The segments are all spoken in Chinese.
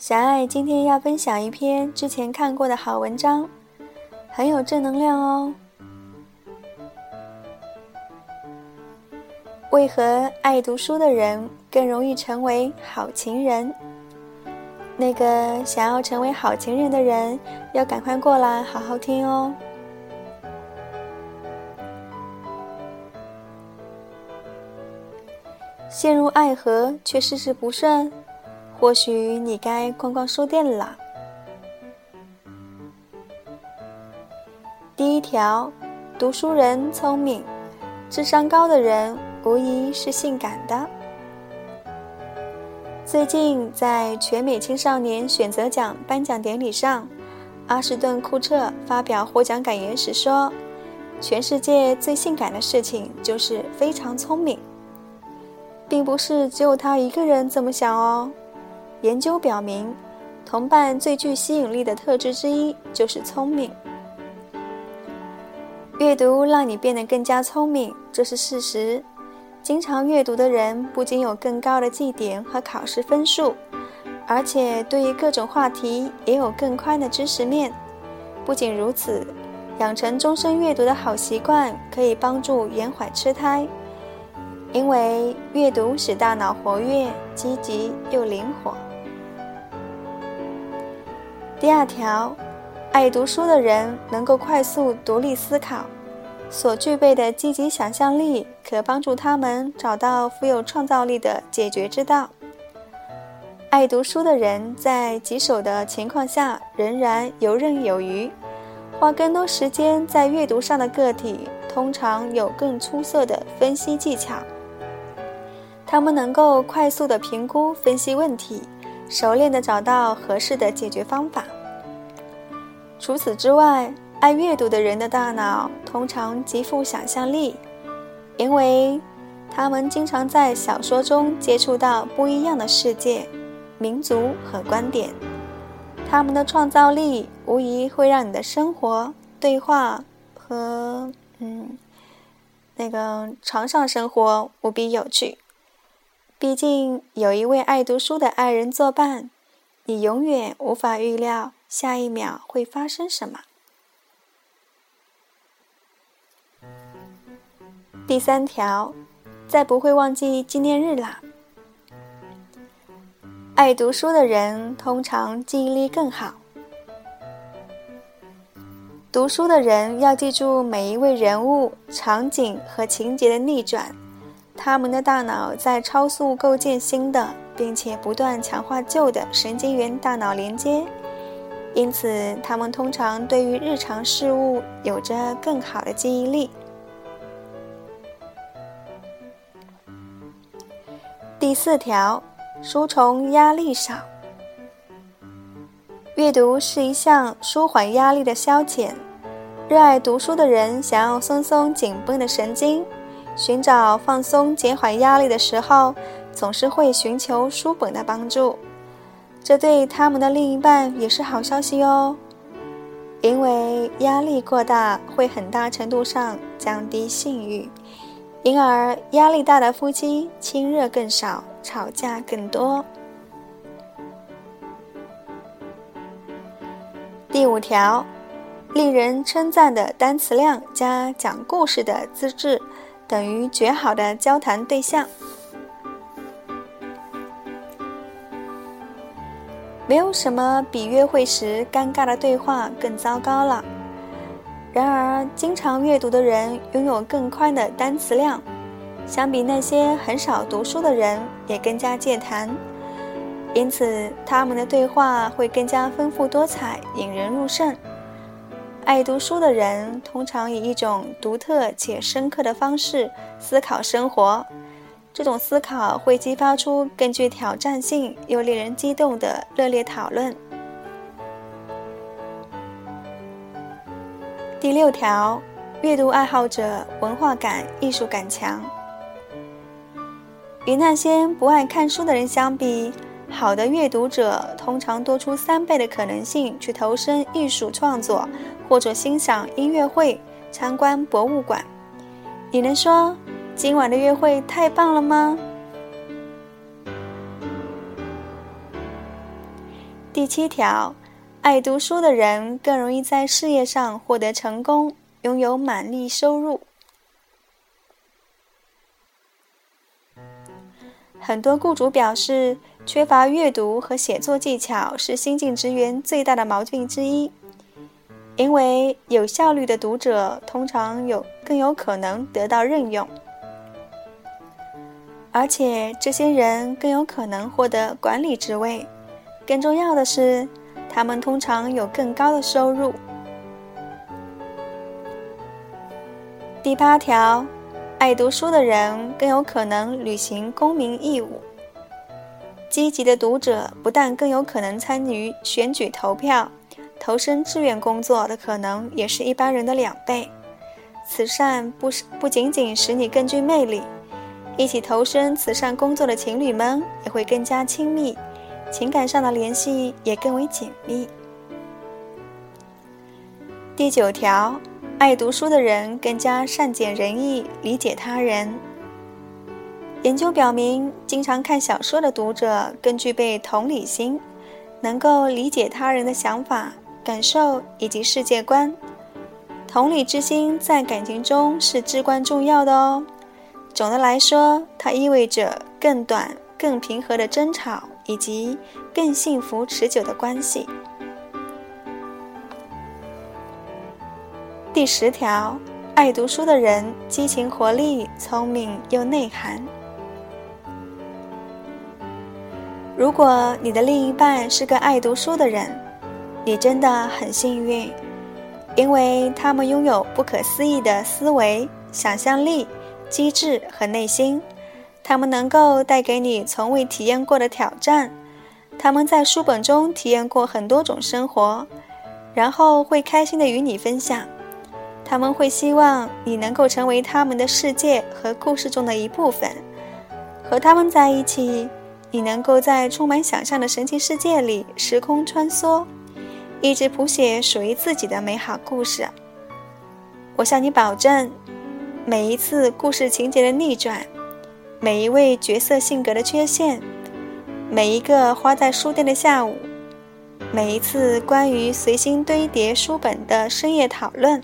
小爱今天要分享一篇之前看过的好文章，很有正能量哦。为何爱读书的人更容易成为好情人？那个想要成为好情人的人，要赶快过来好好听哦。陷入爱河却事事不顺。或许你该逛逛书店了。第一条，读书人聪明，智商高的人无疑是性感的。最近在全美青少年选择奖颁奖典礼上，阿什顿·库彻发表获奖感言时说：“全世界最性感的事情就是非常聪明。”并不是只有他一个人这么想哦。研究表明，同伴最具吸引力的特质之一就是聪明。阅读让你变得更加聪明，这是事实。经常阅读的人不仅有更高的绩点和考试分数，而且对于各种话题也有更宽的知识面。不仅如此，养成终身阅读的好习惯可以帮助延缓痴呆，因为阅读使大脑活跃、积极又灵活。第二条，爱读书的人能够快速独立思考，所具备的积极想象力可帮助他们找到富有创造力的解决之道。爱读书的人在棘手的情况下仍然游刃有余，花更多时间在阅读上的个体通常有更出色的分析技巧。他们能够快速地评估分析问题。熟练的找到合适的解决方法。除此之外，爱阅读的人的大脑通常极富想象力，因为他们经常在小说中接触到不一样的世界、民族和观点。他们的创造力无疑会让你的生活、对话和嗯那个床上生活无比有趣。毕竟有一位爱读书的爱人作伴，你永远无法预料下一秒会发生什么。第三条，再不会忘记纪念日啦。爱读书的人通常记忆力更好。读书的人要记住每一位人物、场景和情节的逆转。他们的大脑在超速构建新的，并且不断强化旧的神经元大脑连接，因此他们通常对于日常事物有着更好的记忆力。第四条，书虫压力少。阅读是一项舒缓压力的消遣，热爱读书的人想要松松紧绷的神经。寻找放松、减缓压力的时候，总是会寻求书本的帮助。这对他们的另一半也是好消息哦，因为压力过大会很大程度上降低性欲，因而压力大的夫妻亲热更少，吵架更多。第五条，令人称赞的单词量加讲故事的资质。等于绝好的交谈对象。没有什么比约会时尴尬的对话更糟糕了。然而，经常阅读的人拥有更宽的单词量，相比那些很少读书的人也更加健谈，因此他们的对话会更加丰富多彩，引人入胜。爱读书的人通常以一种独特且深刻的方式思考生活，这种思考会激发出更具挑战性又令人激动的热烈讨论。第六条，阅读爱好者文化感、艺术感强。与那些不爱看书的人相比，好的阅读者通常多出三倍的可能性去投身艺术创作。或者欣赏音乐会、参观博物馆，你能说今晚的约会太棒了吗？第七条，爱读书的人更容易在事业上获得成功，拥有满利收入。很多雇主表示，缺乏阅读和写作技巧是新进职员最大的毛病之一。因为有效率的读者通常有更有可能得到任用，而且这些人更有可能获得管理职位。更重要的是，他们通常有更高的收入。第八条，爱读书的人更有可能履行公民义务。积极的读者不但更有可能参与选举投票。投身志愿工作的可能也是一般人的两倍。慈善不是不仅仅使你更具魅力，一起投身慈善工作的情侣们也会更加亲密，情感上的联系也更为紧密。第九条，爱读书的人更加善解人意，理解他人。研究表明，经常看小说的读者更具备同理心，能够理解他人的想法。感受以及世界观，同理之心在感情中是至关重要的哦。总的来说，它意味着更短、更平和的争吵，以及更幸福持久的关系。第十条，爱读书的人激情活力、聪明又内涵。如果你的另一半是个爱读书的人，你真的很幸运，因为他们拥有不可思议的思维、想象力、机智和内心。他们能够带给你从未体验过的挑战。他们在书本中体验过很多种生活，然后会开心的与你分享。他们会希望你能够成为他们的世界和故事中的一部分。和他们在一起，你能够在充满想象的神奇世界里时空穿梭。一直谱写属于自己的美好故事。我向你保证，每一次故事情节的逆转，每一位角色性格的缺陷，每一个花在书店的下午，每一次关于随心堆叠书本的深夜讨论，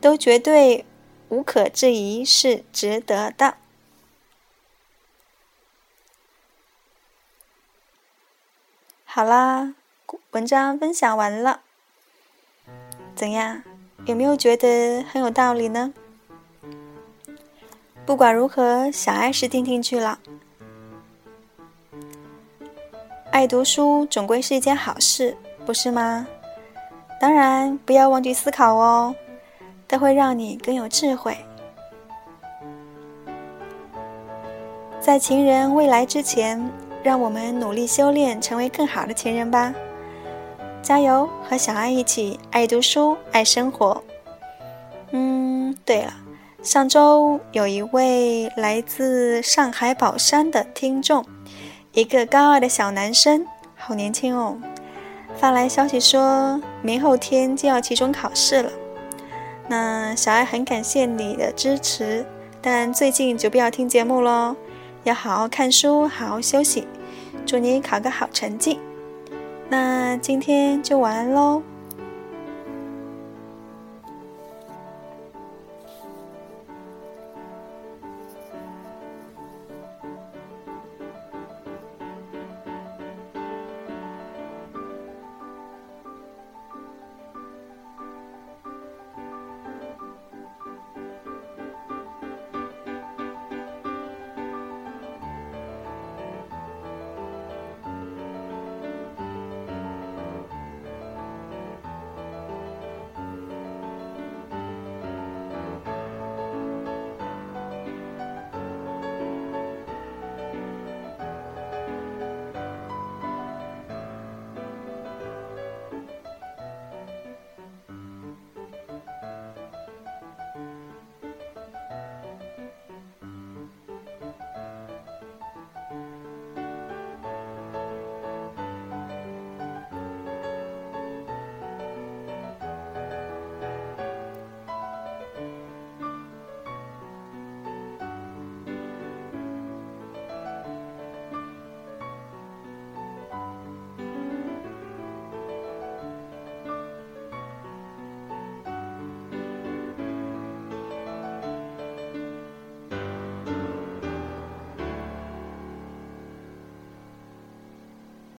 都绝对无可置疑是值得的。好啦。文章分享完了，怎样？有没有觉得很有道理呢？不管如何，小爱是听进去了。爱读书总归是一件好事，不是吗？当然，不要忘记思考哦，它会让你更有智慧。在情人未来之前，让我们努力修炼，成为更好的情人吧。加油，和小爱一起爱读书、爱生活。嗯，对了，上周有一位来自上海宝山的听众，一个高二的小男生，好年轻哦，发来消息说明后天就要期中考试了。那小爱很感谢你的支持，但最近就不要听节目喽，要好好看书，好好休息。祝你考个好成绩。那今天就晚安喽。